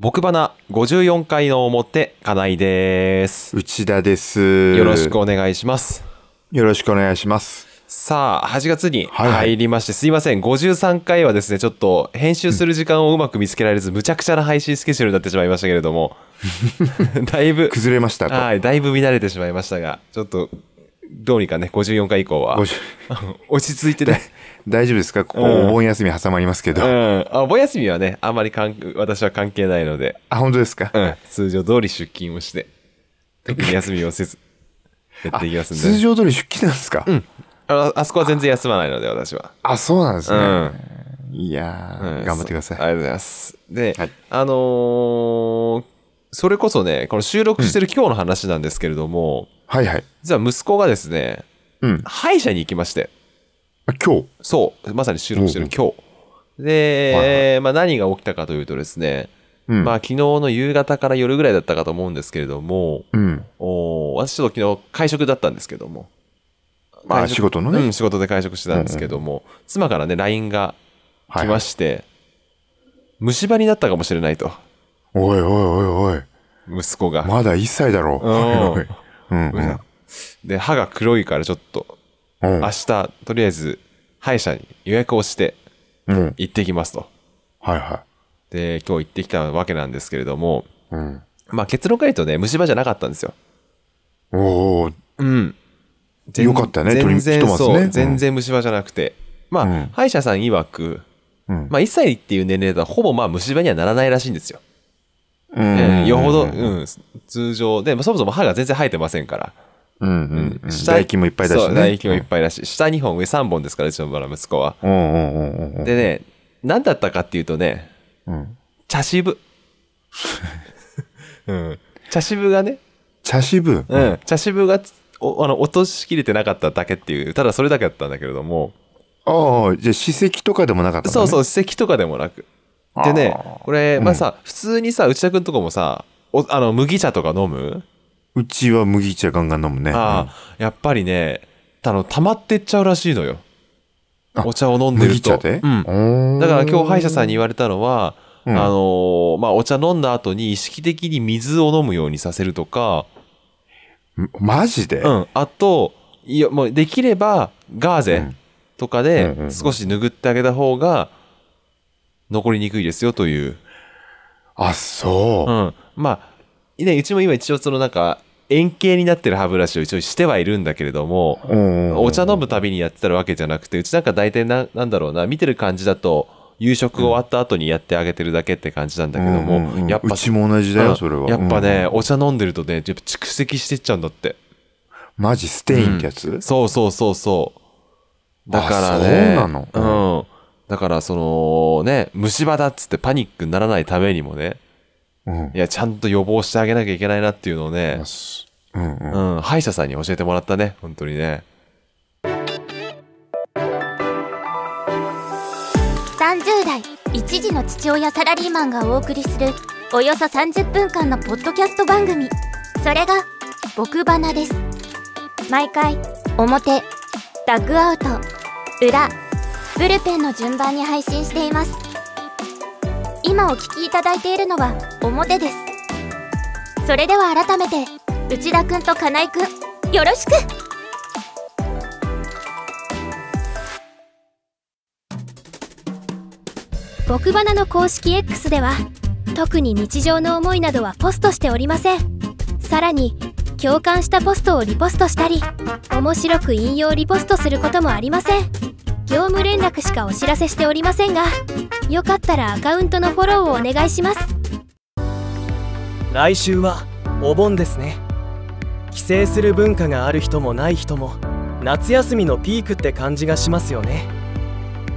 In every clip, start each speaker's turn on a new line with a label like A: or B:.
A: 僕花54回の表、金井です。
B: 内田です。
A: よろしくお願いします。
B: よろしくお願いします。
A: さあ、8月に
B: はいはい
A: 入りまして、すいません、53回はですね、ちょっと編集する時間をうまく見つけられず、むちゃくちゃな配信スケジュールになってしまいましたけれども、だいぶ、
B: 崩れましたと。
A: はい、だいぶ乱れてしまいましたが、ちょっと、どうにかね、54回以降は、
B: 50
A: 落ち着いてね、
B: 大丈夫ですか？ここ
A: うん
B: お盆休み挟まりますけど。
A: うん、あお盆休みはね、あんまり関私は関係ないので、
B: あ、本当ですか、
A: うん、通常通り出勤をして、特に休みをせず、やっていきますんで。
B: 通常通り出勤なんですか、
A: ああそこは全然休まないので、私は。
B: あ、そうなんですね。
A: うん
B: いやー、
A: うん
B: 頑張ってください。
A: ありがとうございます。で、
B: はい
A: あのーそれこそね、この収録してる今日の話なんですけれども、
B: はいはい。
A: 実は息子がですね、
B: うん。
A: 歯医者に行きまして、
B: あ今日？
A: そう、まさに収録してる今日。で、
B: はいは
A: まあ何が起きたかというとですね、
B: うん。
A: まあ昨日の夕方から夜ぐらいだったかと思うんですけれども、
B: うん。
A: お私ちょっと昨日会食だったんですけども、
B: まあ仕事のね
A: うん、仕事で会食してたんですけども、妻からね、LINE が来まして、虫歯になったかもしれないと、
B: おいおいおいおい。
A: 息子が。
B: まだ1歳だろ。
A: う
B: うん。
A: で、歯が黒いからちょっと、
B: うん
A: 明日、とりあえず、歯医者に予約をして
B: うん。
A: 行ってきますと。
B: はいは
A: で、今日行ってきたわけなんですけれども、
B: い。うん。
A: まあ結論から言うとね、虫歯じゃなかったんですよ。
B: おお
A: うん。
B: よかったね
A: 全然
B: ね
A: そううん全然虫歯じゃなくて。まあ、
B: うん
A: 歯医者さん曰く、
B: うん。
A: まあ1歳っていう年齢だとほぼまあ虫歯にはならないらしいんですよ。
B: うん
A: えーよほど、
B: う
A: うんん、通常で、まあそもそも歯が全然生えてませんから。
B: うんうんうん。
A: 下
B: 唾液もいっぱいだしね。
A: そう、唾液もいっぱいだし、下2本、上3本ですから、うちのバラ息子は。
B: うんうんうんうんうん。
A: でね、何だったかっていうとね、
B: うん。
A: 茶渋。うん。茶渋がね、
B: 茶渋？
A: うん、茶渋がおあの落としきれてなかっただけっていう、ただそれだけだったんだけれども、
B: ああ、じゃあ歯石とかでもなかったのね？
A: そうそう、歯石とかでもなく。でねこれ、まあさ、普通にさ、内田君とかもさ、おあの麦茶とか飲む、
B: うちは麦茶ガンガン飲むね。
A: ああ、やっぱりね、あの、溜まってっちゃうらしいのよ。
B: あ
A: お茶を飲んでると。
B: 麦茶で？
A: うん。
B: ん
A: だから今日歯医者さんに言われたのは、
B: うん
A: あのーまあ、お茶飲んだ後に意識的に水を飲むようにさせるとか、
B: マジで？
A: うん。あと、いや、もうできればガーゼ
B: うん
A: とかで
B: うん
A: 少し拭ってあげた方が残りにくいですよという。
B: あ、そうう。
A: ん。まあ、ね、うちも今一応そのなんか円形になってる歯ブラシを一応してはいるんだけれども、
B: うん
A: お茶飲むたびにやってたわけじゃなくて、うちなんか大体な、なんだろうな、見てる感じだと、夕食終わった後にやってあげてるだけって感じなんだけども、
B: うんうんうん
A: やっぱ、
B: うちも同じだ
A: うん
B: よ、それは。
A: やっぱね、
B: うん
A: お茶飲んでるとね、やっぱ蓄積してっちゃうんだって。
B: マジステインってやつ？
A: そうそうそうそう。だから
B: あ
A: ね、
B: そうなの
A: うん。だから、そのね、虫歯だっつってパニックにならないためにもね、
B: うん。
A: いや、ちゃんと予防してあげなきゃいけないなっていうのをね、
B: うんうん。
A: うん、歯医者さんに教えてもらったね、本当にね。
C: 30代一児の父親サラリーマンがお送りするおよそ30分間のポッドキャスト番組。それが「僕花」です。毎回表ダッグアウト裏ブルペンの順番に配信しています今お聞きいただいているのは表です。それでは改めて内田くんと金井くんよろしく。
D: 僕花の公式 X では特に日常の思いなどはポストしておりません。さらに共感したポストをリポストしたり面白く引用リポストすることもありません。業務連絡しかお知らせしておりませんがよかったらアカウントのフォローをお願いします。
E: 来週はお盆ですね。帰省する文化がある人もない人も夏休みのピークって感じがしますよね。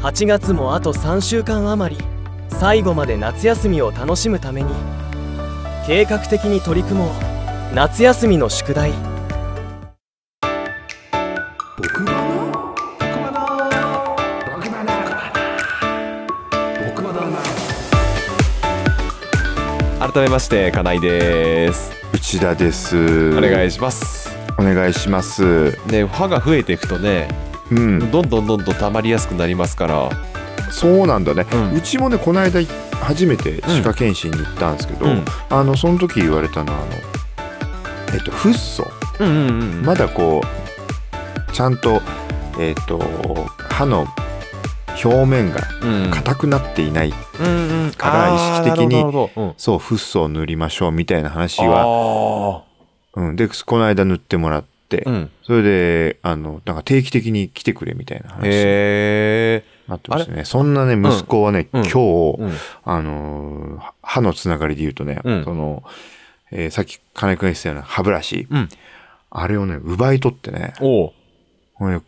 E: 8月もあと3週間余り最後まで夏休みを楽しむために計画的に取り組もう。夏休みの宿題。
A: 改めまして、金井です。
B: 内田です。
A: お願いします。
B: お願いします。
A: ね、歯が増えていくとね、
B: うん。
A: どんどんどんどん溜まりやすくなりますから、
B: そうなんだね。
A: うん
B: うちもね、この間初めて歯科検診に行ったんですけど、
A: うん
B: あのその時言われたのはあのえっとフッ素
A: うんうんうん
B: まだこうちゃんとえっと歯の表面が
A: うん
B: 硬くなっていない、
A: うんうん
B: から意識的に
A: あーなるほどなるほど。
B: そうフッ素を塗りましょうみたいな話
A: うん
B: は、
A: あ
B: うん、でこの間塗ってもらって、
A: ーうん。
B: それであのなんか定期的に来てくれみたいな話になってましたね。そんなね息子はね、
A: うん。
B: 今日、
A: うん。
B: あのー歯のつながりで言うとね、
A: うん。
B: その、えーさっき金井君が言ってたような歯ブラシ、
A: うん。
B: あれをね奪い取ってね
A: お
B: や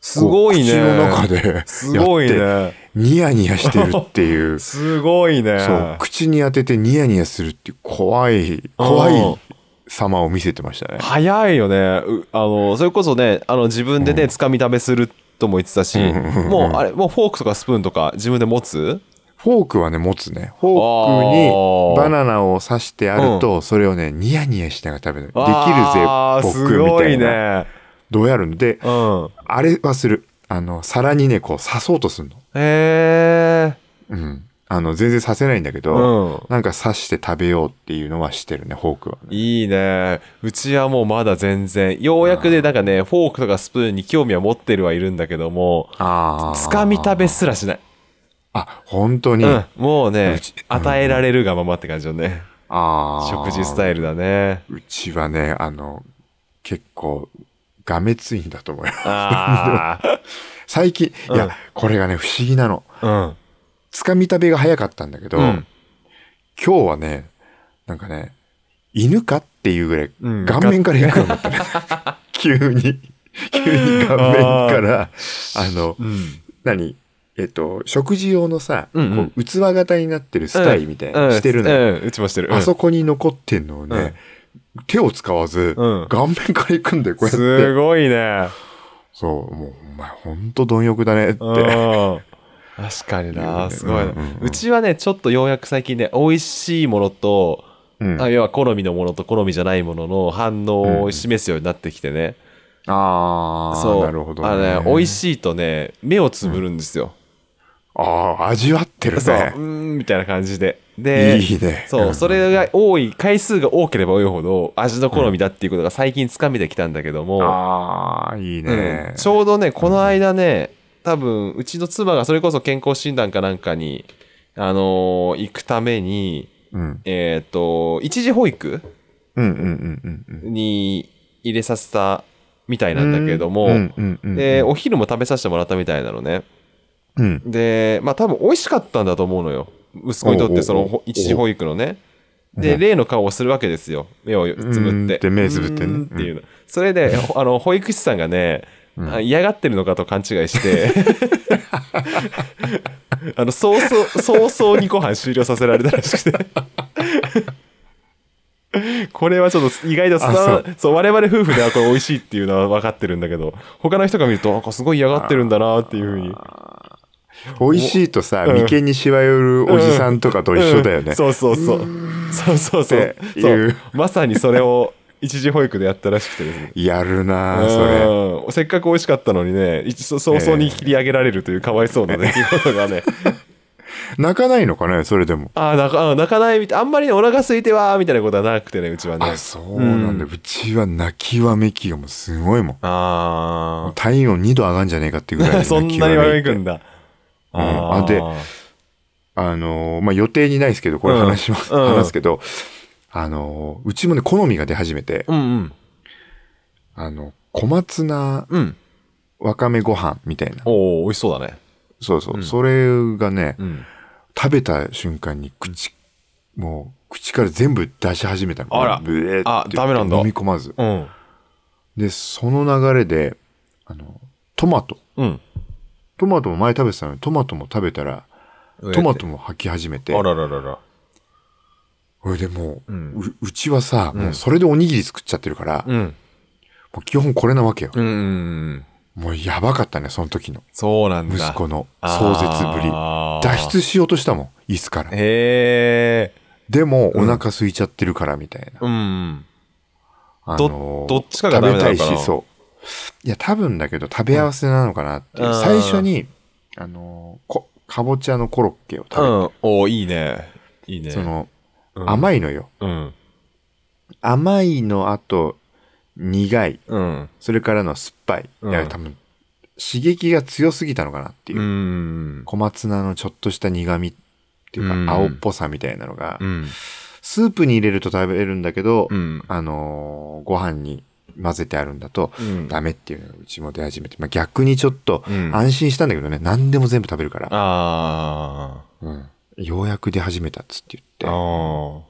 A: すごいね。
B: 口の中で
A: すごいね
B: ニヤニヤしてるっていう。
A: すごいね。
B: そう。口に当ててニヤニヤするっていう怖い怖い様を見せてましたね。
A: 早いよね。うあのそれこそねあの自分でね
B: うん。
A: つかみ食べするとも言ってたし
B: うん
A: もうあれもうフォークとかスプーンとか自分で持つ？
B: フォークはね持つね。フォークにバナナを刺してあると、それをねニヤニヤしながら食べる。できるぜ僕
A: すごい
B: みたいな
A: ね。
B: どうやるの？で
A: うん。
B: あれはする。あの皿にねこう刺そうとするの
A: へえ
B: うん。あの全然刺せないんだけど、
A: うん。
B: なんか刺して食べようっていうのはしてるねフォークはね。
A: いいね。うちはもうまだ全然ようやくでなんかねフォークとかスプーンに興味は持ってるはいるんだけども
B: あ
A: つかみ食べすらしない、
B: あ本当に、
A: うん、もうね与えられるがままって感じよね。
B: あー。
A: 食事スタイルだね。
B: うちはねあの結構がめついんだと思うよ
A: あ
B: 最近、い
A: うん。
B: やこれがね不思議なの。
A: あうん。
B: つかみ食べが早かったんだけど、
A: うん。
B: 今日はねなんかね犬かっていうぐらい
A: うん
B: 顔面から行くようになったね。急に。急に顔面から。あの
A: うん。
B: 何？えっと食事用のさ、
A: うんうん。
B: こう器型になってるスタイみたいな、
A: うん。
B: してるのよ、
A: うん。うちもしてる、うん。
B: あそこに残ってんのをね、手を使わず、
A: うん。
B: 顔面から行くんだよこうやって。
A: すごいね
B: そうもうお前ほんと貪欲だねって。
A: うん。確かにな。すごいな、
B: うんうんうん。
A: うちはねちょっとようやく最近ね美味しいものと、
B: うん。
A: あ要は好みのものと好みじゃないものの反応を示すようになってきてね、
B: ああ
A: そう。
B: なるほど、ね、
A: あのね美味しいとね目をつぶるんですよ、
B: ああ味わってる
A: そううんみたいな感じでで
B: いいね。
A: そう、それが多い回数が多ければ多いほど味の好みだっていうことが最近つかみできたんだけども、
B: ああいいね、
A: うん。ちょうどねこの間ね多分うちの妻がそれこそ健康診断かなんかに、あのー行くために
B: うん。
A: えっ、と一時保育
B: うんうんうんうんうん。
A: に入れさせたみたいなんだけれども、
B: うんうんうんうん。
A: でお昼も食べさせてもらったみたいなのね。
B: うん。
A: でまあ多分美味しかったんだと思うのよ息子にとってその一時保育のね。で例の顔をするわけですよ。目をつぶって。
B: うんって目つぶってね。
A: っていうの。それであの保育士さんがねあ嫌がってるのかと勘違いして。あの早々早々にご飯終了させられたらしくて。これはちょっと意外と伝わ
B: あ
A: そう我々夫婦ではこれ美味しいっていうのは分かってるんだけど他の人が見るとなんかすごい嫌がってるんだなっていうふうに
B: 美味しいとさ
A: うん。
B: 眉間にしわ寄るおじさんとかと一緒だよね、
A: うん。そうそうそう。そうそうそう。そ
B: いう。
A: う。まさにそれを一時保育でやったらしくてですね。
B: やるなあそれ。
A: うんせっかく美味しかったのにね一早々に切り上げられるというかわいそうな出来事がね。
B: 泣かないのかねそれでも。
A: ああ泣かあ泣かないみたい。あんまりねお腹空いてわーみたいなことはなくてねうちはね。
B: あそうなんだ、うちは泣きわめきがもうすごいもん。
A: あ
B: 体温2度上がんじゃねえかっていうぐらい
A: あ そんなにわめくん
B: だ
A: だ
B: うん。あであのーまあ予定にないですけどこれ話します、
A: うん。うん
B: 話すけどあのーうちもね好みが出始めて、
A: うんうん。
B: あの小松菜
A: うん。
B: わかめご飯みたいな。
A: おお美味しそうだね。
B: そうそう、
A: うん。
B: それがね、
A: うん。
B: 食べた瞬間に口、もう口から全部出し始めたの。
A: あら。
B: ブエーって
A: あダメなんだ。
B: 飲み込まず。
A: うん。
B: でその流れであのトマト。
A: うん
B: トマトも前食べてたのにトマトも食べたらトマトも吐き始めて。
A: あらららら。
B: それでもう,、
A: う
B: うん。うちはさ、
A: うん。
B: もうそれでおにぎり作っちゃってるから、も
A: うん。
B: う基本これなわけよ、
A: うん
B: もうやばかったねその時の。
A: そうなんだ。
B: 息子の壮絶ぶり。脱出しようとしたもん椅子から。
A: へえ
B: でもお腹空いちゃってるからみたいな、
A: うん
B: あ
A: どどっちかが
B: 食べたいしそういや多分だけど食べ合わせなのかなっていう、
A: うん
B: 最初にあのこかぼちゃのコロッケを
A: う
B: 食べる、
A: ん。おーいいね。いいね。
B: その、
A: うん
B: 甘いのよ
A: うん。
B: 甘いのあと苦い
A: うん。
B: それからの酸っぱい、
A: うん
B: いや多分刺激が強すぎたのかなっていう、
A: うん。
B: 小松菜のちょっとした苦味っていうか、
A: うん
B: 青っぽさみたいなのが、
A: うん。
B: スープに入れると食べれるんだけど、
A: うん。
B: あのーご飯に混ぜてあるんだと、
A: うん。
B: ダメっていうのがうちも出始めて、まあ、逆にちょっと
A: うん。
B: 安心したんだけどね、何でも全部食べるから、
A: あ
B: うん。ようやく出始めたっつって言っ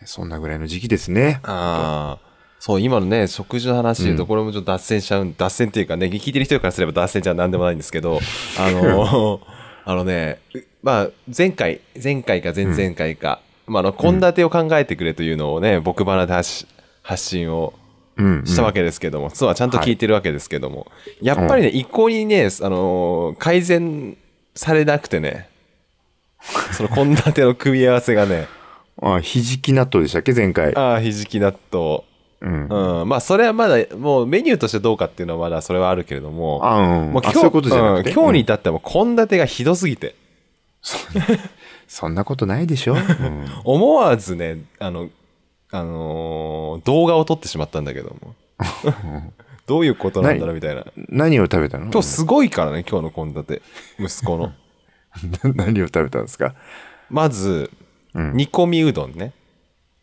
B: て、そんなぐらいの時期ですね。
A: あ。ああ。そう、今のね、食事の話でと、これもちょっと脱線しちゃう、脱線っていうかね、聞いてる人からすれば脱線じゃなんでもないんですけど、あの、あのね、まあ、前回、前回か前々回か、まあ、あの、献立を考えてくれというのをね、僕花で発信を
B: うん、うん
A: したわけですけども、妻はちゃんと聞いてるわけですけども、やっぱりね、一向にね、あのー改善されなくてね、その献立の組み合わせがね、
B: あ、ひじき納豆でしたっけ、前回。
A: ああ、ひじき納豆。
B: うん。
A: うん、まあそれはまだもうメニューとしてどうかっていうのはまだそれはあるけれども、
B: あ、うん。
A: もう今日
B: あそういうことじゃなくて？
A: うん今日に
B: うん。
A: 至ってはもう献立がひどすぎて、
B: そんなことないでしょ、うん。
A: 思わずね、あの、あのー動画を撮ってしまったんだけども。どういうことなんだろうみたいな。
B: 何を食べたの？
A: 今日すごいからね、今日の献立。息子の。
B: 何を食べたんですか？
A: まず、
B: うん
A: 煮込みうどんね。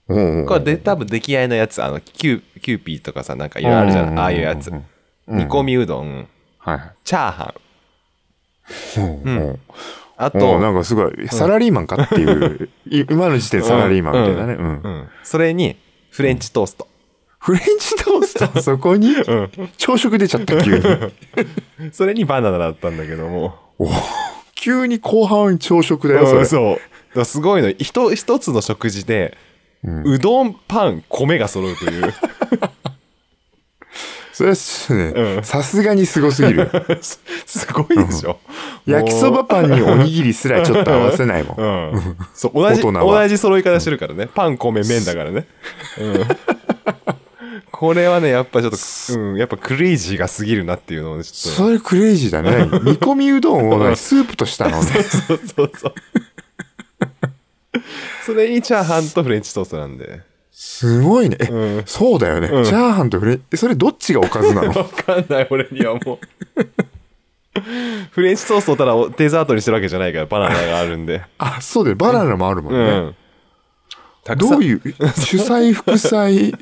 B: おうおうおう
A: これで多分出来合いのやつ、あの、キュー、キューピーとかさ、なんかいろいろあるじゃん。ああいうやつ。
B: うん
A: 煮込みうどん、
B: はいはい。
A: チャーハン。
B: うんうん
A: あと、
B: なんかすごい、サラリーマンかっていう、い今の時点でサラリーマンみたいなね。うん
A: うんそれに、フレンチトースト。
B: フレンチトースト？そこに、朝食出ちゃった、急に。
A: それにバナナだったんだけども。
B: お急に後半朝食だよ、それ。
A: そう。すごいの。ひと一つの食事で、うどん、パン、米が揃うという。
B: それはちょっとね
A: うん
B: さすがにすごすぎる。
A: す すごいでしょ。
B: 焼きそばパンにおにぎりすらちょっと合わせないもん。
A: うん。そう、同じ、同じ揃い方してるからね。パン、米、麺だからね。うん。これはね、やっぱちょっと、うん、やっぱクレイジーが過ぎるなっていうのをね、ちょっと。
B: それクレイジーだね。煮込みうどんを何スープとしたのね。
A: そうそうそう。それにチャーハンとフレンチトーストなんで。
B: すごいね。え
A: うん
B: そうだよね。
A: うん
B: チャーハンとフレえそれどっちがおかずなの？
A: わかんない、俺にはもう。フレンチトーストをただおデザートにしてるわけじゃないから、バナナがあるんで。
B: あ、そうだよ。バナナもあるもんね。
A: うん。
B: どういう、主菜、副菜、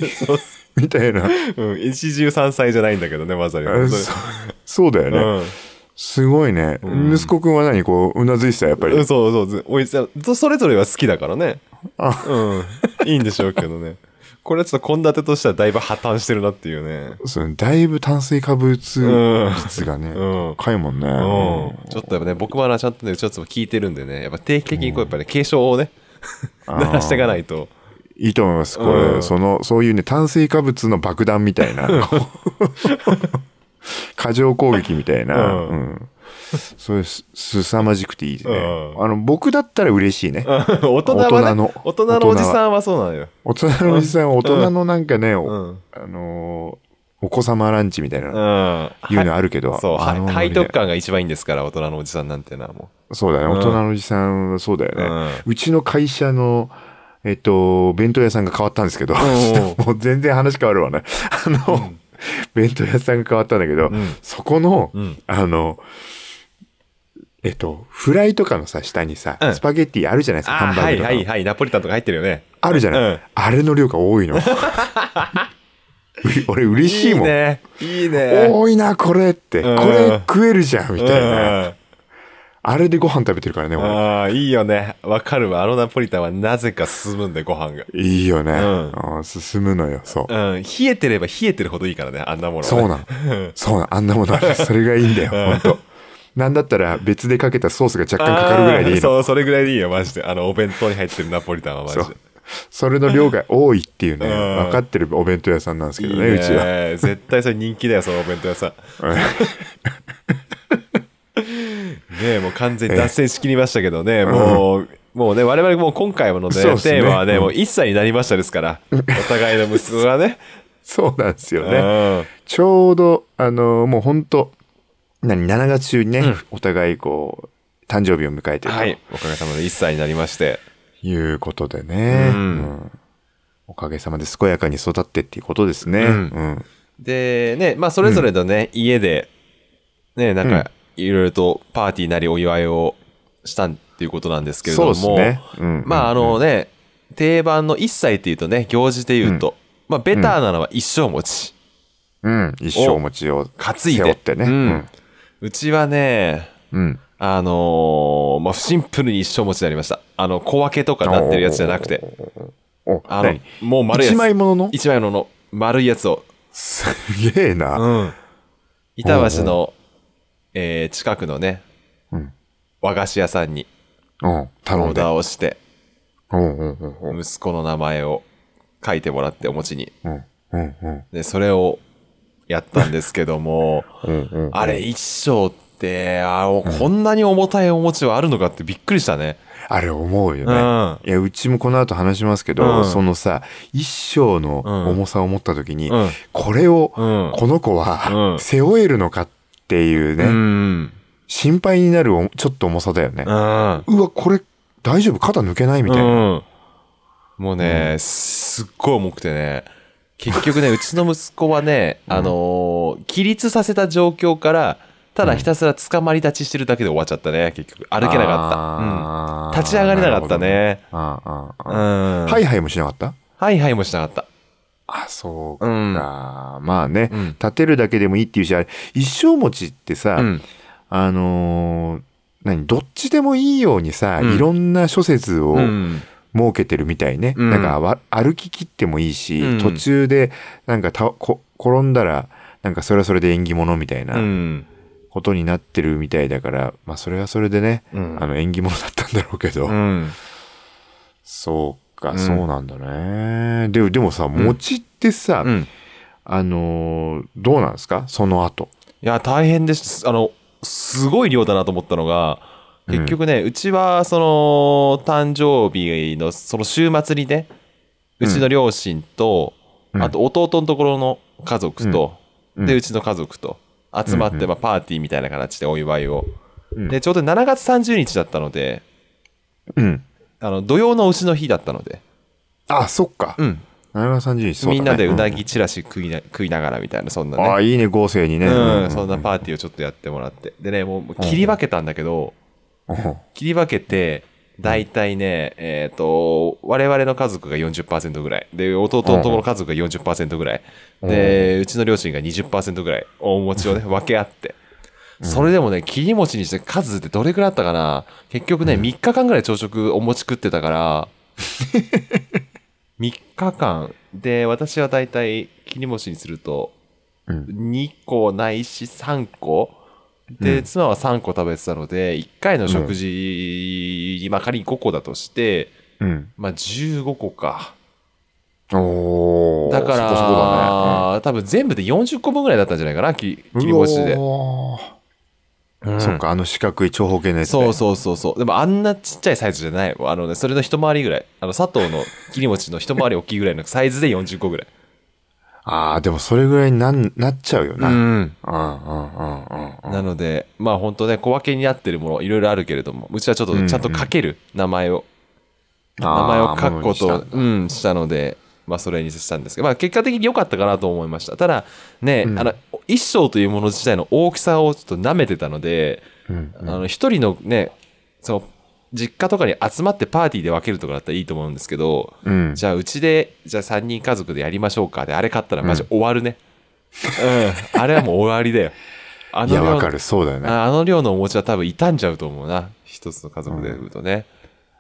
B: みたいな。
A: うん、一汁三菜じゃないんだけどね、まさに。
B: そうだよね。
A: うん
B: すごいね。息子くんは何こう、うなずいてたやっぱり。
A: うんそうそうずおいそれぞれは好きだからね。
B: あ
A: うん。いいんでしょうけどね。これはちょっと献立としてはだいぶ破綻してるなっていうね。
B: そうだいぶ炭水化物率がね、
A: うん
B: 高いもんね。
A: うん。ちょっとやっぱね、僕はなちゃんとね、ちょっと聞いてるんでね、やっぱ定期的にこうやっぱね、継承をね、鳴らしていかないと。
B: いいと思います。これ、
A: うん
B: その、そういうね、炭水化物の爆弾みたいな、過剰攻撃みたいな、
A: うん
B: うんそういうす、すさまじくていいですね。
A: うん
B: あの、僕だったら嬉しいね。
A: 大人
B: の
A: 大人のおじさんはそうなのよ。
B: 大人のおじさんは大人のなんかね。あのーお子様ランチみたいな、
A: うん。
B: いうのあるけど、
A: そう、
B: あの
A: は背徳感が一番いいんですから、大人のおじさんなんてのはも
B: そうだね、
A: うん
B: 大人のおじさんはそうだよね。
A: う
B: うちの会社の、えっと、弁当屋さんが変わったんですけど、
A: ん
B: もう全然話変わるわね。あの、弁当屋さんが変わったんだけど、
A: ん
B: そこの、
A: うん
B: あの、えっと、フライとかのさ、下にさ、
A: うん
B: スパゲッティあるじゃないですか、ハンバーグとかの。
A: はいはい、ナポリタンとか入ってるよね。
B: あるじゃない、
A: うん
B: あれの量が多いの。う俺 嬉しいもん。
A: いいね。いいね。
B: 多いな、これって。
A: うん
B: これ食えるじゃん、みたいな。
A: うん
B: あれでご飯食べてるからね、俺。
A: ああ、いいよね。わかるわ。あのナポリタンはなぜか進むんで、ご飯が。
B: いいよね。
A: ん
B: あー進むのよ、そう。
A: うん。冷えてれば冷えてるほどいいからね、あんなものはね。
B: そうなの。そうなの。あんなもの。それがいいんだよ、ほんと。なんだったら別でかけたソースが若干かかるぐらいでいいの。
A: そう、それぐらいでいいよ、マジで。あの、お弁当に入ってるナポリタンはマジで
B: それの量が多いっていうね、
A: うん
B: 分かってるお弁当屋さんなんですけどね、
A: いいね
B: うちは。
A: 絶対それ人気だよ、そのお弁当屋さん。ねえ、もう完全に脱線しきりましたけどね、もう、もうね、我々もう今回のね、テーマはね、
B: うん
A: もう1歳になりましたですから、お互いの息子がね。
B: そうなんですよね。
A: ね。
B: ちょうど、あの、もう本当何、7月中にね、お互いこう、誕生日を迎えてると
A: はい。おかげさまで1歳になりまして。
B: いうことでね、
A: うん
B: うんおかげさまで健やかに育ってっていうことですね。
A: うん
B: うん
A: で、ね、まあ、それぞれのね、家で、ね、なんか、いろいろとパーティーなりお祝いをしたっていうことなんですけれども、
B: そうですね。うん
A: まあ、あのね、定番の1歳っていうとね、行事で言うと、まあ、ベターなのは一生餅。
B: うん、一生餅を
A: 担いで
B: ってね。
A: うんうちはね、
B: うん。うん
A: あのーまあ、シンプルに一生餅になりました。あの、小分けとかなってるやつじゃなくて、
B: お、
A: あの
B: 何、
A: もう丸いやつ。
B: 一枚もの？の
A: 一枚ものの丸いやつを。
B: すげえな。
A: うん。板橋の、えー近くのね、
B: うん
A: 和菓子屋さんに
B: うん。
A: オー
B: 頼んで。
A: ダーをして、息子の名前を書いてもらってお餅に。で、それをやったんですけども、あれ一生って、あこんなに重たいお餅はあるのかってびっくりしたね。
B: あれ思うよね。
A: うん
B: いや、うちもこの後話しますけど、
A: うん
B: そのさ、一生の重さを持った時に、
A: うん。
B: これを、
A: うん。
B: この子は、
A: うん
B: 背負えるのかっていうね、
A: うん。
B: 心配になるおちょっと重さだよね。
A: うん。
B: うわ、これ、大丈夫？肩抜けないみたいな。
A: うん。もうね、すっごい重くてね、結局ね、うちの息子はね、あのー起立させた状況から、ただひたすら捕まり立ちしてるだけで終わっちゃったね、結局。歩けなかった。うん。立ち上がれなかった。ね。うん。
B: はいはいもしなかった？
A: はいはいもしなかった。
B: あ、そうか。
A: うん
B: まあね、
A: うん
B: 立てるだけでもいいっていうし、あれ、一生餅ってさ、
A: うん。
B: あのー何、どっちでもいいようにさ、
A: うん
B: いろんな諸説を
A: うん。
B: 設けてるみたいね。
A: うん
B: なんかわ歩き切ってもいいし、
A: うん
B: 途中でなんかたこ転んだら、なんかそれはそれで縁起物みたいな
A: うん。
B: ことになってるみたいだから、まあそれはそれでね、
A: うん
B: あの縁起物だったんだろうけど、
A: うん。
B: そうか、
A: うん
B: そうなんだね。ででもさ、餅ってさ、
A: うん。
B: あのーどうなんですか？その後。
A: いや、大変です。あの、すごい量だなと思ったのが、結局ね、うちは、その、誕生日の、その週末にね、うちの両親と、
B: うん
A: あと弟のところの家族と、
B: うん
A: で、うちの家族と集まって、
B: うんうん
A: まあ、パーティーみたいな形でお祝いを。
B: うん
A: で、ちょうど7月30日だったので、
B: うん。
A: あの、土曜の牛の日だったので、
B: あ、そっか。
A: うん。
B: 7月30日、そうだね
A: みんなでうなぎチラシ食いな食いながらみたいな、そんなね。
B: ああ、いいね、合成にね。
A: うん、そんなパーティーをちょっとやってもらって。でね、もう切り分けたんだけど、
B: うん
A: 切り分けて、大体ね、えっ、と、我々の家族が40%ぐらい。で、弟のところの家族が40%ぐらい。で、うちの両親が20%ぐらい、お餅をね、分け合って。それでもね、切り餅にして数ってどれくらいあったかな。結局ね、3日間ぐらい朝食お餅食ってたから、3日間。で、私は大体切り餅にすると、
B: うん。
A: 2個ないし3個。で、妻は3個食べてたので1回の食事に、まあ仮に5個だとして
B: うん。
A: まあ15個か。
B: おー。
A: だから
B: そこそこだね。
A: 多分全部で40個分ぐらいだったんじゃないかな切り餅で、
B: う
A: ん。
B: そっか、あの四角い長方形のやつで。
A: そうそうそうそう。でもあんなちっちゃいサイズじゃない。あのねそれの一回りぐらい。あの佐藤の切り餅の一回り大きいぐらいのサイズで40個ぐらい。
B: ああ、でもそれぐらいになんなっちゃうよな。うん、うん、
A: ん
B: うん、うんうん。
A: なのでまあ本当ね小分けになってるものいろいろあるけれどもうちはちょっとちゃんと書ける名前を、名前を書くことをうん、したので、まあ、それにしたんですけど、まあ、結果的に良かったかなと思いました。ただ、ね、
B: うん
A: あの、一生というもの自体の大きさをちょっと舐めてたので、
B: うん
A: あの、一人のね、その、実家とかに集まってパーティーで分けるとかだったらいいと思うんですけど、
B: うん。
A: じゃあ、うちで、じゃあ3人家族でやりましょうかで、あれ買ったらマジ終わるね。うん。あれはもう終わりだよ。あ
B: いや、
A: 量
B: わかる。そうだよね。
A: ああの量のお餅は多分傷んじゃうと思うな。一つの家族で言うとね。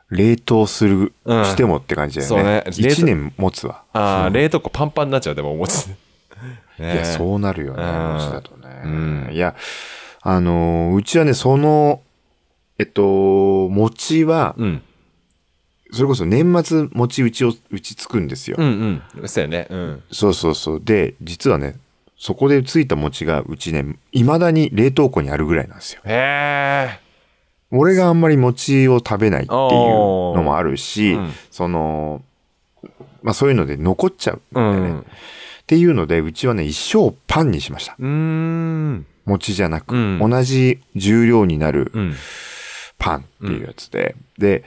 B: 冷凍する、
A: うん
B: してもって感じだよね。
A: そうね冷凍
B: 1年持つわ。
A: ああ、
B: うん
A: 冷凍庫パンパンになっちゃう、でもお餅。ね
B: いや、そうなるよね、
A: うん
B: 餅だとね。
A: うん
B: いや、あのーうちはね、その、えっと、餅は、
A: うん。
B: それこそ年末餅うちを、うちつくんですよ。
A: うんうん。そうやね。うん。
B: そうそうそう。で、実はね、そこでついた餅がうちね、未だに冷凍庫にあるぐらいなんですよ。
A: へえ。
B: 俺があんまり餅を食べないっていうのもあるし、
A: うん
B: その、まあそういうので残っちゃうんだよね。
A: うん
B: っていうので、うちはね、一生パンにしました。餅じゃなく、
A: うん
B: 同じ重量になる
A: うん。
B: パンっていうやつで、で、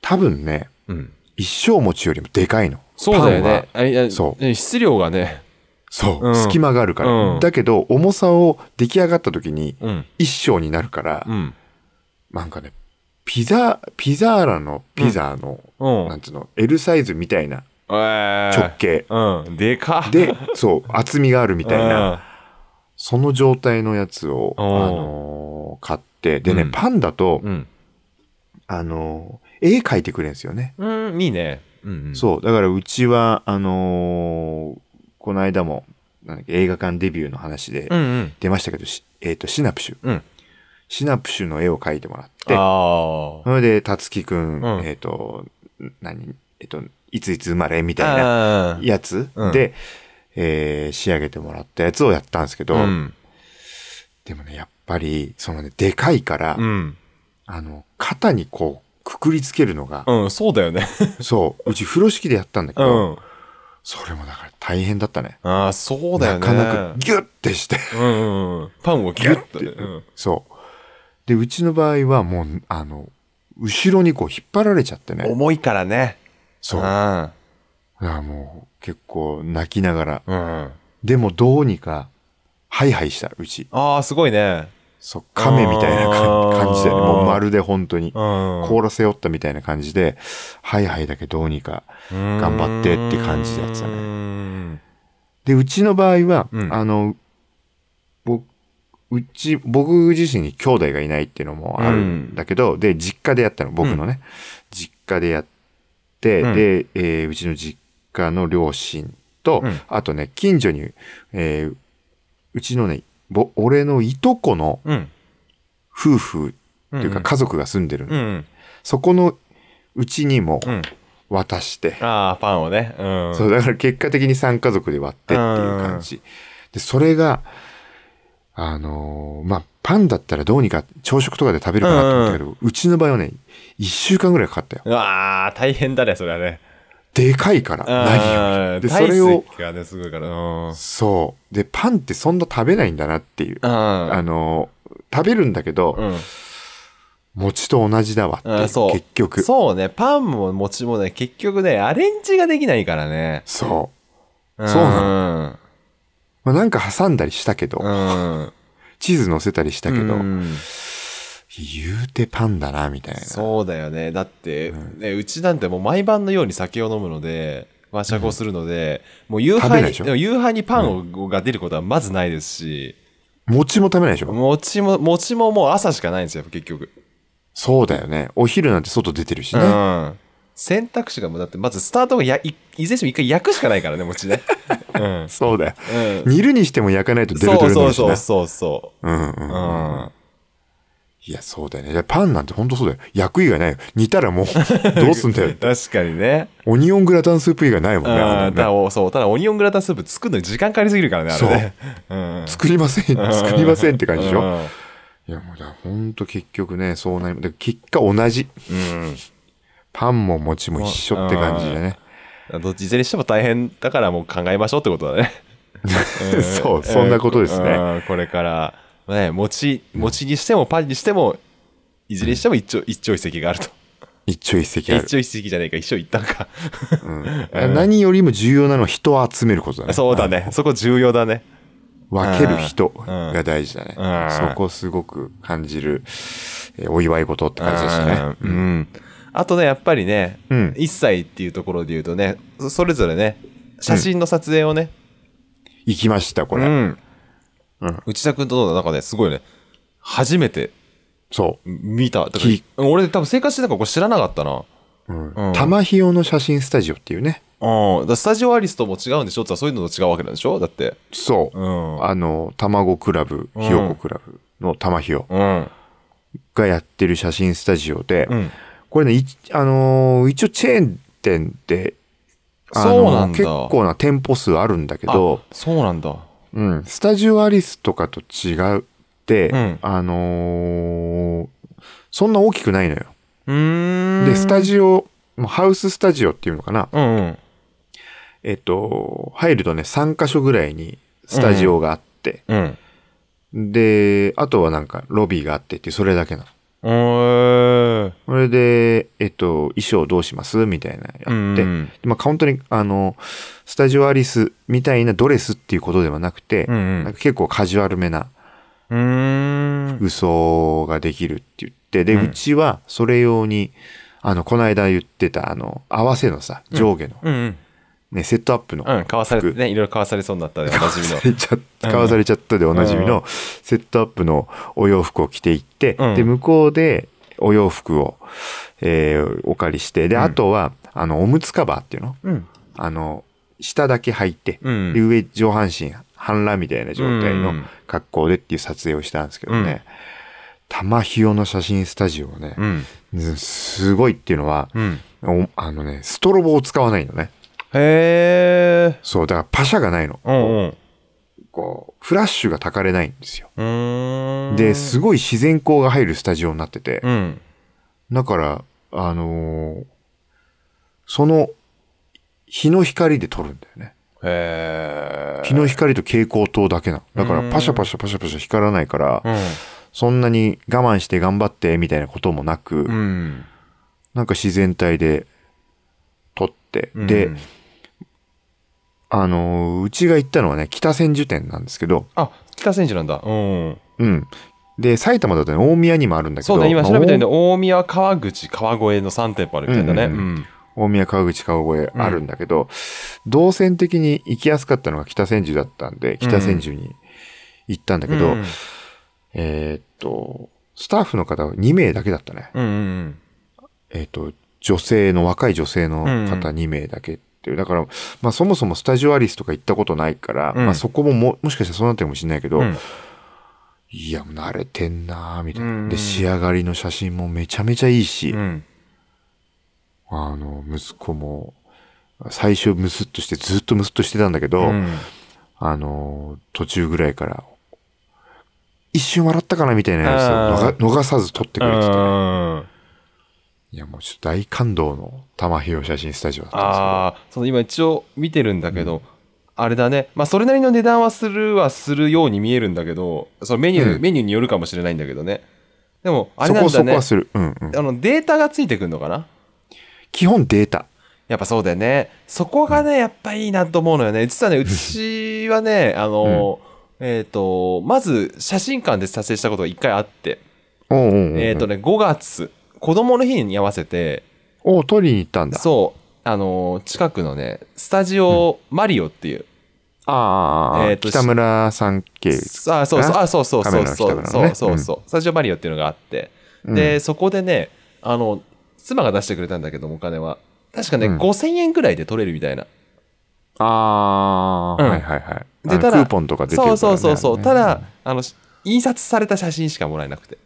B: 多分ね、
A: うん。
B: 一生餅よりもでかいの。
A: そうだよね。あいや
B: そう
A: ね質量がね。
B: そう、
A: うん
B: 隙間があるから、
A: うん
B: だけど、重さを出来上がった時に、
A: うん。
B: 一升になるから、
A: うん。
B: なんかね、ピザ、ピザーラのピザの、
A: うん。
B: なんつうの、L サイズみたいな
A: えー
B: 直径。
A: うん。でかっ
B: で、そう、厚みがあるみたいな、
A: な。
B: その状態のやつを、あ
A: うん
B: のー買って、でね、
A: うん
B: パンだと、
A: うん。
B: あのー絵描いてくれるんですよね。
A: うん、いいね。うんうん。
B: そう、だからうちは、あのーこの間も、映画館デビューの話で
A: うんうん。
B: 出ましたけど、しえっ、と、シナプシュ。
A: うん。
B: シナプシュの絵を描いてもらって、
A: あ
B: それで、たつきくん、
A: うん
B: えっ、と、何？えっ、と、いついつ生まれみ
A: あ。
B: たいな
A: あ
B: やつ
A: うん
B: で、えー仕上げてもらったやつをやったんですけど、
A: うん。
B: でもね、やっぱり、そのね、でかいから、
A: うん。
B: あの、肩にこう、くくりつけるのが、
A: うん、そうだよね。
B: そう、うち風呂敷でやったんだけ
A: う
B: ど、
A: ん。
B: それもだから大変だったね。
A: ああ、そうだよね。
B: なかなかギュッてして、
A: うんうんうん。パンをギュッとね。
B: ギュッて
A: うん
B: そう。で、うちの場合はもう、あの、後ろにこう引っ張られちゃってね。
A: 重いからね。
B: そう。
A: う
B: だか
A: ん。
B: らもう結構泣きながら。
A: うん。
B: でもどうにか、ハイハイした、うち。
A: ああ、すごいね。
B: そう、亀みたいな
A: あ
B: 感じでね。もうまるで本当に。
A: うん。
B: 甲羅背負ったみたいな感じで、ハイハイだけどうにか頑張ってって感じでやってたね。
A: ね。
B: で、うちの場合は、
A: うん
B: あの、僕、うち、僕自身に兄弟がいないっていうのもあるんだけど、で、実家でやったの、僕のね。実家でやって、
A: うん
B: で、えーうちの実家の両親と、
A: うん
B: あとね、近所に、えーうちのね、ぼ俺のいとこの
A: うん。
B: 夫婦っていう
A: うん
B: か家族が住んでるの、
A: うん。
B: そこのうちにも
A: うん。
B: 渡して、
A: ああ、パンをね。うん。
B: そう、だから結果的に3家族で割ってっていう感じ。で、それが、あのーまあ、パンだったらどうにか朝食とかで食べるかなと思ったけど、うちの場合はね、1週間ぐらいかかったよ。
A: うわあ、大変だね、それはね。
B: でかいから、何より。で、それを、
A: ね、すごいから。うん。
B: そう。で、パンってそんな食べないんだなっていう。あ
A: あ
B: のー食べるんだけど、
A: うん。
B: 餅と同じだわって
A: そう。
B: 結局。
A: そうね、パンも餅もね、結局ね、アレンジができないからね。
B: そう。
A: そう
B: なまあ、なんか挟んだりしたけど、
A: うん。
B: チーズ乗せたりしたけど、
A: うん
B: 言うてパンだな、みたいな。
A: そうだよね。だって、ね、うちなんてもう毎晩のように酒を飲むので、晩酌をするので、もう夕飯に、夕飯にパンを、が出ることはまずないですし、
B: 餅も食べないでしょ？
A: 餅も、餅ももう朝しかないんですよ、結局。
B: そうだよね。お昼なんて外出てるしね。
A: うん。選択肢がもうだって、まずスタートがやいいずれにしても一回焼くしかないからね、餅ね。うん。
B: そうだよ。
A: うん
B: 煮るにしても焼かないとデロデ
A: そうそう
B: ロになるしな。
A: そうそうそ
B: うんうん
A: う。
B: うん。
A: うん。
B: いや、そうだよね。でパンなんてほんとそうだよ。焼く以外ないよ。煮たらもう、どうすんだよ。
A: 確かにね。
B: オニオングラタンスープ以外ないもんね。ね
A: ただおそうただオニオングラタンスープ作るのに時間かかりすぎるからねあれねうん
B: 作りません。作りませんって感じでしょ。
A: うん
B: いや、もうだ、ほんと結局ね、そうなり、で結果同じ。
A: うん
B: パンも餅も一緒って感じでね。
A: どっちいずれにしても大変だからもう考えましょうってことだね。ん
B: そうそんなことですね。
A: うん。これから。ね餅餅にしてもパンにしてもいずれにしても一長一長一短があると。
B: 一朝一夕ある。
A: 一。長一短じゃねえか一長一短か。
B: うん。何よりも重要なのは人を集めることだね。
A: そうだね。そこ重要だね。
B: 分ける人が大事だね。
A: うん。
B: そこすごく感じる、えーお祝い事って感じでしたね。
A: うん。うんあとねやっぱりね、
B: うん。
A: 1歳っていうところで言うとねそそれぞれね写真の撮影をね、
B: 行きました、これ。
A: うん。
B: うん。
A: 内田君との中で、すごいね初めて
B: そう。
A: 見た。俺多分生活してたからこれ知らなかったな。
B: うん。
A: うん。
B: 玉ひよの写真スタジオっていうね。
A: うんスタジオアリスとも違うんでしょってそういうのと違うわけなんでしょ？だって。
B: そう。
A: うん。
B: あの、卵クラブ、ひよこクラブの玉ひよ
A: うん。
B: がやってる写真スタジオで、
A: うん
B: これね、いあのー一応チェーン店で、あのー
A: そうなんだ。
B: 結構な店舗数あるんだけど、
A: あそうなんだ。
B: うん、スタジオアリスとかと違って、
A: うん。
B: あのーそんな大きくないのよ。
A: うーん。
B: で、スタジオ、ハウススタジオっていうのかな。
A: うんうん。
B: えっと、入るとね、3箇所ぐらいにスタジオがあって、
A: うん。
B: で、あとはなんかロビーがあってっていう、それだけな
A: おー。
B: それで、えっと、衣装どうします？みたいなやって、
A: うん
B: まあ、本当に、あの、スタジオアリスみたいなドレスっていうことではなくて、
A: うんうん。
B: なんか結構カジュアルめな
A: うーん。
B: 嘘ができるって言って、で、
A: うん。
B: うちはそれ用に、あの、この間言ってた、あの、合わせのさ、上下の、
A: うんうん。
B: ね、セットアップの、
A: うん、買わされてね、いろいろ買わされそうになったで、おなじみの。
B: 買わされちゃったでおなじみのセットアップのお洋服を着ていって、
A: うん。
B: で、向こうでお洋服を、えーお借りして、で、
A: うん。
B: あとは、あの、おむつカバーっていうの？
A: うん。
B: あの、下だけ履いて、上上半身半裸みたいな状態の
A: うん。
B: 格好でっていう撮影をしたんですけど
A: うん。
B: ね、玉ひよの写真スタジオはね
A: う、ん。
B: すごいっていうのは、あのね、ストロボを使わないのね。
A: へー。
B: そう、だからパシャがないの。
A: うんうん。
B: こう、フラッシュがたかれないんですよ。で、すごい自然光が入るスタジオになってて、
A: うん。
B: だから、あのーその、日の光で撮るんだよね。
A: へー。
B: 日の光と蛍光灯だけなの。だから
A: うん
B: パシャパシャパシャパシャ光らないから、
A: うん。
B: そんなに我慢して頑張ってみたいなこともなく、
A: うん。
B: なんか自然体で撮って、
A: うん
B: で、、あのーうちが行ったのはね、北千住店なんですけど、
A: あ、北千住なんだ。うん。
B: うん。で、埼玉だとね、大宮にもあるんだけど、
A: そうね、今
B: まあ
A: 調べたよね、大宮、川口、川越の3店舗あるみたいだね。
B: うんうん
A: うん。
B: 大宮、川口、川越あるんだけど、動線的に行きやすかったのが北千住だったんで、北千住に行ったんだけど、
A: うん
B: えーっと、スタッフの方は2名だけだったね。
A: うんうん
B: えーっと、女性の、若い女性の
A: うん
B: 方2名だけっていう。だから、まあそもそもスタジオアリスとか行ったことないから、
A: うん。
B: まあそこもも、もしかしたらそうなってるかもしれないけど、
A: うん。
B: いや、慣れてんなーみたいな、
A: うん。
B: で、仕上がりの写真もめちゃめちゃいいし、
A: うん。
B: あの、息子も、最初ムスッとして、ずっとムスッとしてたんだけど、
A: うん。
B: あの、途中ぐらいから、一瞬笑ったかなみたいなやつを逃逃さず撮ってくれてて、
A: うん
B: いや、もうちょっと大感動の玉ひよ写真スタジオだったんですけど、
A: ああ、その今一応見てるんだけど、あれだね。まあ、それなりの値段はするはするように見えるんだけど、そのメニュー、
B: うん
A: メニューによるかもしれないんだけどね。でも、あれなんだね
B: そこそこは。する。うんうん。
A: あの、データがついてくるのかな？
B: 基本データ。
A: やっぱそうだよね。そこがね、やっぱいいなと思うのよね。実はね、うちはね、あの、えっ、と、まず写真館で撮影したことが一回あって、えっ、とね、5月、子供の日に合わせて、
B: おう取りに行ったんだ。
A: そう、あの、近くのね、スタジオマリオっていう、
B: ああああ、
A: えーと
B: 北村さん系。
A: あそうそう、あそうそうそうそう、そうそうそう、スタジオマリオっていうのがあって、で、そこでね、あの、妻が出してくれたんだけども、お金は。確かね、
B: うん
A: 5000円ぐらいで取れるみたいな。
B: ああ、
A: うん
B: はいはいはい。
A: で、ただ、
B: クーポンとか出てるから、ね。
A: そうそうそうそう。
B: ね
A: ただ、あの、印刷された写真しかもらえなくて。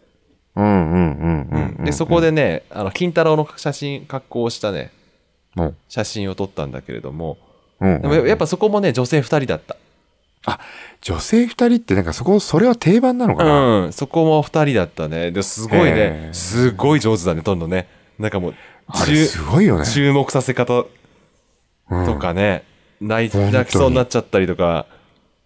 A: で、そこでね、あの、金太郎の写真、格好をしたね、
B: うん、
A: 写真を撮ったんだけれども、
B: うんうん
A: でもやっぱそこもね、女性2人だった。
B: 女性二人ってなんかそこ、それは定番なのかな、
A: うん、そこも2人だったね。ですごい
B: へ
A: ね、
B: ー。
A: すごい上手だね、撮るのね。なんかもう、
B: あれすごいよね。
A: 注目させ方
B: うん。
A: とかね、泣い
B: 本当に
A: 泣きそうになっちゃったりとか、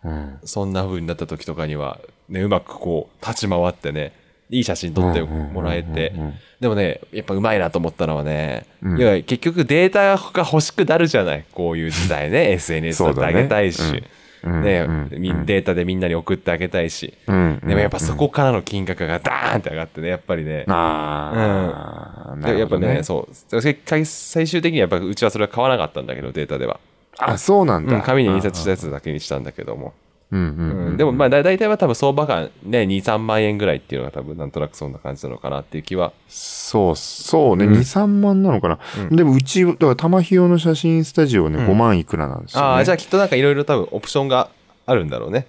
B: うん。
A: そんな風になった時とかには、ね、うまくこう、立ち回ってね、いい写真撮ってもらえて
B: うんうんうん。うん、
A: でもね、やっぱうまいなと思ったのはね、
B: うん。
A: いや結局データが欲しくなるじゃない、こういう時代ね、SNS だってあげたいし、
B: ね
A: データでみんなに送ってあげたいし、
B: うん。
A: でもやっぱそこからの金額がダーンって上がってね、やっぱりね、
B: ああ、な
A: でやっぱねそう。せ最終的にはやっぱうちはそれは買わなかったんだけどデータでは、
B: あ、そうなんだ。
A: うん、紙に印刷したやつだけにしたんだけども、
B: うんうん
A: う
B: うんん。
A: でもまあだ大体は多分相場感ね23万円ぐらいっていうのが多分なんとなくそんな感じなのかなっていう気は。
B: そう、そうね、
A: うん。
B: 2、3万なのかな。
A: うん。
B: でもうち、だから玉ひよの写真スタジオね、
A: うん。
B: 5万いくらなんですよ、ね。
A: ああじゃあきっとなんかいろいろ多分オプションがあるんだろうね。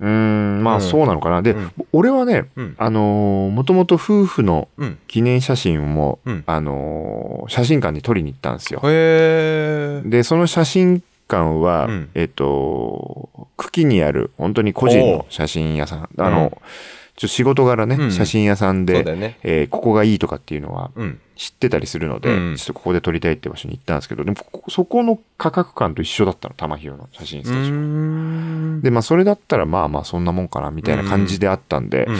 B: うーん、ま
A: うん。
B: あそうなのかな。で、
A: うん。
B: 俺はね、
A: うん。
B: あのー、もともと夫婦の
A: うん
B: 記念写真も、
A: うん。
B: あのー写真館に撮りに行ったんですよ。
A: へえ
B: で、その写真館は、
A: うん。
B: えっ、と、久喜にある本当に個人の写真屋さん。あの、
A: うん。
B: ちょっと仕事柄ね、
A: うん。
B: 写真屋さんで、
A: ね。
B: えーここがいいとかっていうのは
A: うん。
B: 知ってたりするので、
A: うん。
B: ちょっとここで撮りたいって場所に行ったんですけど、でもそこの価格感と一緒だったの、玉ひよの写真スタジオ。
A: ん。
B: で、まあそれだったらまあまあそんなもんかなみたいな感じであったんで、
A: うん。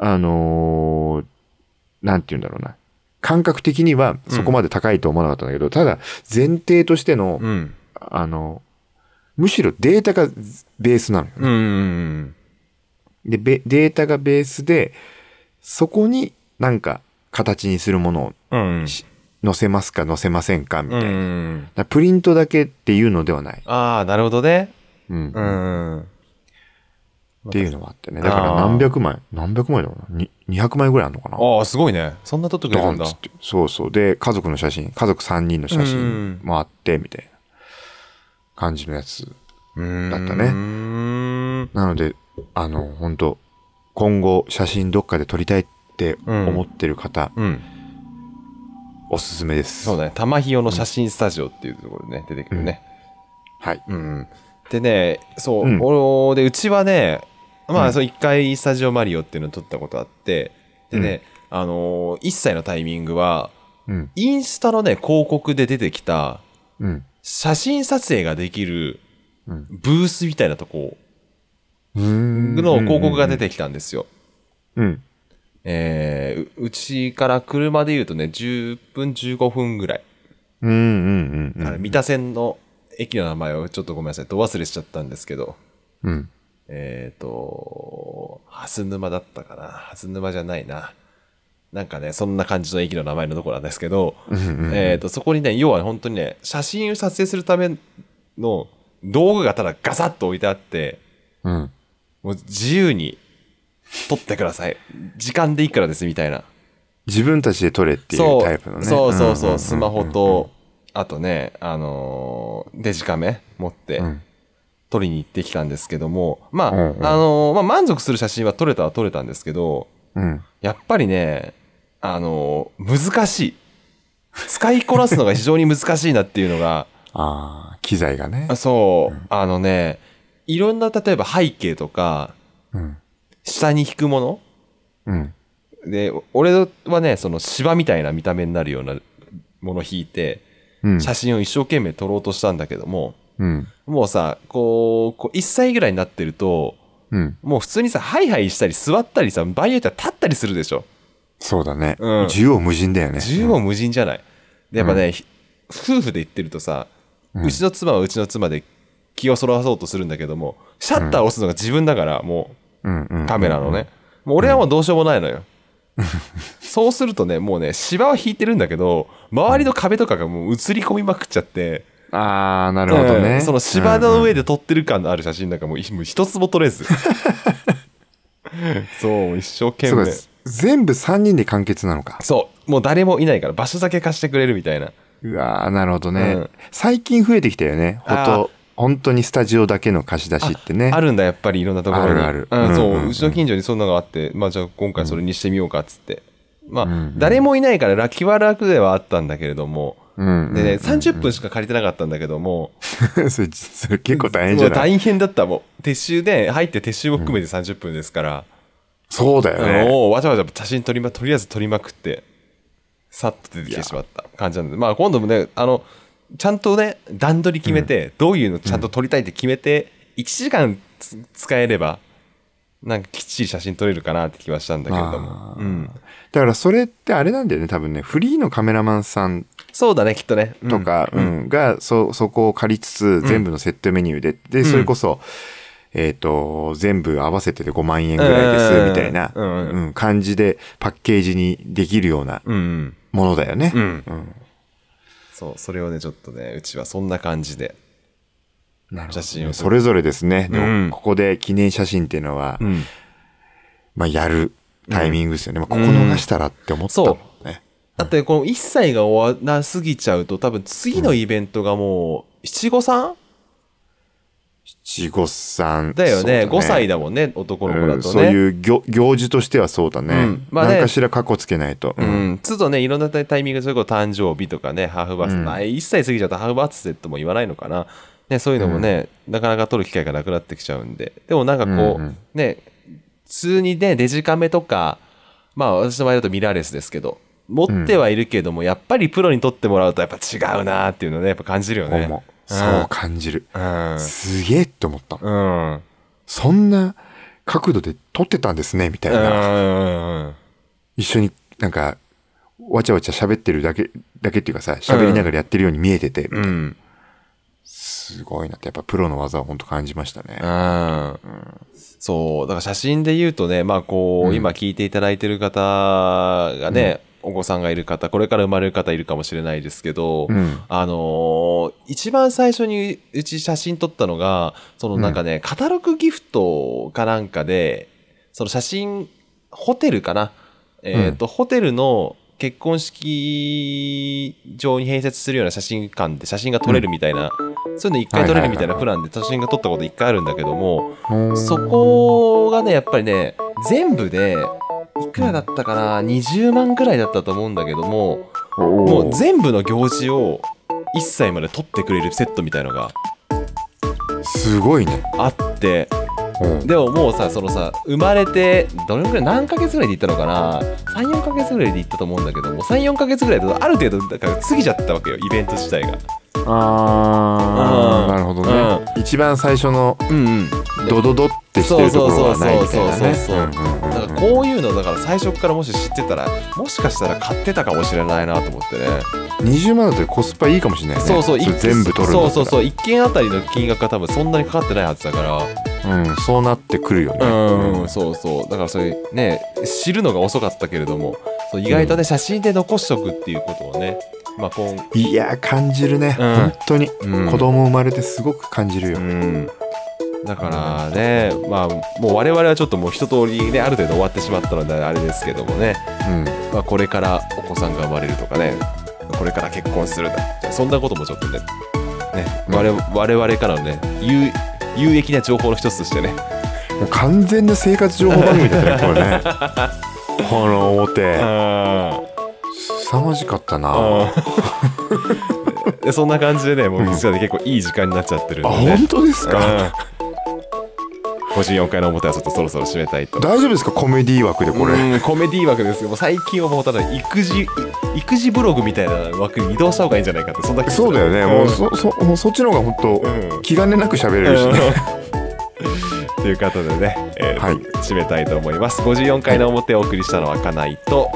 B: あのーなんて言うんだろうな。感覚的にはそこまで高いと思わなかったんだけど、ただ前提としての、
A: うん。
B: あの、むしろデータがベースなのよね。
A: うんうん
B: で、ベデータがベースで、そこになんか形にするものを
A: うん。
B: 載せますか載せませんかみたいな。プリントだけっていうのではない。
A: ああ、なるほどね。
B: うん。
A: う
B: っ
A: ん。
B: ていうのがあってね。だから何百枚、何百枚だろうな。に200枚ぐらいあるのかな。
A: ああ、すごいね。そんな撮ってくれるんだ。
B: そうそう。で、家族の写真、家族3人の写真もあって、みたいな感じのやつ。だったね。なので、あの、本当今後写真どっかで撮りたいって思ってる方、
A: うん。
B: おすすめです。
A: そうだね。玉ひよの写真スタジオっていうところでね、出てくるね。
B: はい。
A: うん。でね、そう、
B: うん
A: 俺で、うちはね、まあ、
B: うん
A: そう、一回スタジオマリオっていうのを撮ったことあって、でね、あのー、1歳のタイミングは、
B: うん。
A: インスタのね、広告で出てきた、
B: うん。
A: 写真撮影ができる
B: うん
A: ブースみたいなとこ
B: うん
A: の広告が出てきたんですよ。
B: うん。
A: えーううちから車で言うとね、10分、15分ぐらい。
B: うんうんうん
A: あれ三田線の駅の名前をちょっとごめんなさい、ど忘れしちゃったんですけど、
B: うん。
A: えっ、と、蓮沼だったかな蓮沼じゃないな。なんかね、そんな感じの駅の名前のところなんですけど、えっと、そこにね、要は本当にね、写真を撮影するための道具がただガサッと置いてあって、
B: うん。
A: もう自由に撮ってください。時間でいくらですみたいな。
B: 自分たちで撮れってい
A: そうう
B: タイプのね。
A: そうそうそう、スマホと、あとね、あのーデジカメ持って
B: うん
A: 撮りに行ってきたんですけども、まあ、
B: うんうん
A: あのーまあ、満足する写真は撮れたは撮れたんですけど、
B: うん。
A: やっぱりね、あのー難しい。使いこなすのが非常に難しいなっていうのが、
B: ああ、機材がね
A: あ。そう、あのね、いろんな、例えば背景とか、
B: うん。
A: 下に引くもの
B: うん。
A: で、俺はね、その芝みたいな見た目になるようなものを引いて、
B: うん。
A: 写真を一生懸命撮ろうとしたんだけども、
B: うん。
A: もうさ、こう、こう1歳ぐらいになってると、
B: うん。
A: もう普通にさ、ハイハイしたり座ったりさ、場合によっては立ったりするでしょ。
B: そうだね。
A: うん
B: 縦横無尽だよね。
A: 縦横無尽じゃない？でやっぱね、ひ夫婦で行ってるとさ、うちの妻はうちの妻で気をそらそうとするんだけども、シャッターを押すのが自分だから、も
B: うんうん
A: う、カメラのね。もう俺はもうどうしようもないのよ。そうするとね、もうね、芝は引いてるんだけど、周りの壁とかがもう映り込みまくっちゃって、
B: ああ、なるほどね。
A: うんその芝の上で撮ってる感のある写真なんかもういもう一つも撮れず。そう、一生懸命。
B: そうか全部3人で完結なのか。
A: そう、もう誰もいないから場所だけ貸してくれるみたいな。
B: うわーなるほどね、
A: うん
B: 最近増えてきたよね。ほ
A: あー
B: と、本当にスタジオだけの貸し出しってね。
A: あるんだ、やっぱりいろんなところに。
B: あるある
A: うん、そう、
B: うんうんうん
A: うちの近所にそんなのがあって、まあじゃあ今回それにしてみようかっつって。まあ、
B: んうん
A: 誰もいないからラ気は楽ではあったんだけれども、
B: うんうん
A: でね、30分しか借りてなかったんだけども、
B: それそれ結構大変じゃない？
A: 大変だったもん。撤収で、入って撤収も含めて30分ですから、
B: そうだよね。
A: もうわざわざ写真撮りま、とりあえず撮りまくって、さっと出てきてしまった感じなんで、まあ今度もね、あの、ちゃんとね、段取り決めて、どういうのちゃんと撮りたいって決めて、1時間つ使えれば、なんかきっちり写真撮れるかなって気はしたんだけれども。うん。
B: だからそれってあれなんだよね、多分ね。フリーのカメラマンさん
A: そうだね、きっとね。うん。
B: とか、うん。が、そ、そこを借りつつ、全部のセットメニューで、で、それこそ、えっ、と、全部合わせてで5万円ぐらいです、みたいな、
A: うんうん
B: うん感じでパッケージにできるような。ものだよね。
A: うん。
B: うん
A: そう、それをね、ちょっとね、うちはそんな感じで。
B: なるほど
A: 写真を
B: それぞれですね。でも
A: うん
B: ここで記念写真っていうのは、
A: ん。
B: まあ、やるタイミングですよね。まあ、ここ逃したらって思ったもんね。
A: だって、この1歳が終わらすぎちゃうと、多分次のイベントがもう、七五三
B: 七五三。
A: だよね。
B: そう
A: 5歳だもんね、男の子だとね。
B: うんそういう行行事としてはそうだね。
A: うんまあね
B: 何かしら過去つけないと。
A: う
B: うん
A: ん、都度ね、いろんなタイミングで、それこそ誕生日とかね、ハーフバースデー、
B: うん
A: まあ、1歳過ぎちゃうとハーフバースデーとも言わないのかな。ね、そういうのもね、なかなか取る機会がなくなってきちゃうんで。でもなんかこう、
B: うんうん
A: ね、普通にね、デジカメとか、まあ私の場合だとミラーレスですけど、持ってはいるけども、やっぱりプロに撮ってもらうとやっぱ違うなっていうのね、やっぱ感じるよね。
B: そう感じる。
A: うん。
B: すげえって思った。
A: うん。
B: そんな角度で撮ってたんですね、みたい
A: うん
B: な。
A: うん
B: 一緒になんか、わちゃわちゃ喋ってるだけ、だけっていうかさ、喋りながらやってるように見えてて、
A: うんうん
B: すごいなって、やっぱプロの技を本当感じましたね。
A: うんそう、だから写真で言うとね、まあこう、
B: うん
A: 今聞いていただいてる方がね、お子さんがいる方、これから生まれる方いるかもしれないですけど、
B: うん。
A: あのー一番最初にうち写真撮ったのが、そのなんかね、カタログギフトかなんかで、その写真、ホテルかな？えっ、と、ホテルの結婚式場に併設するような写真館で写真が撮れるみたいな、そういうの一回撮れるみたいなプランで写真が撮ったこと一回あるんだけども、そこがね、やっぱりね、全部で、いくらだったかな ?20 万くらいだったと思うんだけども、も
B: も
A: う全部の行事を1歳まで取ってくれるセットみたいのが
B: すごいね。
A: あって
B: うん。
A: でももうさそのさ生まれてどれぐらい何ヶ月ぐらいで行ったのかな？34ヶ月ぐらいで行ったと思うんだけども34ヶ月ぐらいだとある程度だから過ぎちゃったわけよイベント自体が。
B: あー、
A: うん。
B: なるほどね。一番最初の
A: うんうん
B: ドドドってしてるところはないみたいなね。
A: そうそうそうそうそうだからこういうのだから最初からもし知ってたらもしかしたら買ってたかもしれないなと思ってね
B: 20万だとコスパいいかもしれないね。
A: そうそう
B: れ全部取る
A: そうそうそう1件あたりの金額が多分そんなにかかってないはずだから
B: うん、そうなってくるよね。
A: うん、そうそう。だからそれね、知るのが遅かったけれども、そう意外とね、写真で残しとくっていうことをね、まあ、今、
B: いや、感じるね。
A: うん
B: 本当に。
A: うん
B: 子供生まれてすごく感じるよ。
A: うん。だからね、まあ、もう我々はちょっともう一通りね、ある程度終わってしまったのであれですけどもね、
B: うん。
A: まあ、これからお子さんが生まれるとかね、これから結婚するだ。そんなこともちょっとね、ね、我々我々からのね、有有益な情報の一つとしてね、
B: もう完全な生活情報番組だったね、これね。この表。
A: あ
B: 凄まじかったな。
A: そんな感じでね、もう実はね、結構いい時間になっちゃってる
B: あ、
A: んで、ね。
B: 本当ですか？
A: うん54回の表はちょっとそろそろ締めたいと。
B: 大丈夫ですか？コメディ枠でこれ。
A: うんコメディ枠ですよ。もう最近はもうただ育児、育児ブログみたいな枠に移動した方がいいんじゃないかって、そんな
B: そうだよね。もう
A: うん
B: そ、そ、もうそっちの方が本
A: うん
B: 当気兼ねなく喋れるしね。
A: ということでね、えー
B: はい
A: 締めたいと思います。54回の表をお送りしたのはかないと、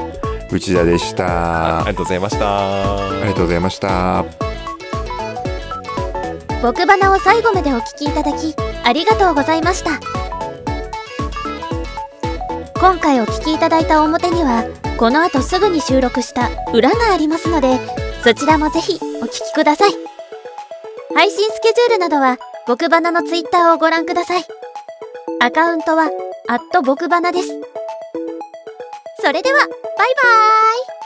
B: 内田でした。
A: ありがとうございました。
B: ありがとうございました。
C: 僕花を最後までお聞きいただきありがとうございました。今回お聞きいただいた表にはこの後すぐに収録した裏がありますのでそちらもぜひお聞きください。配信スケジュールなどは僕花のツイッターをご覧ください。アカウントはアット僕花です。それではバイバーイ。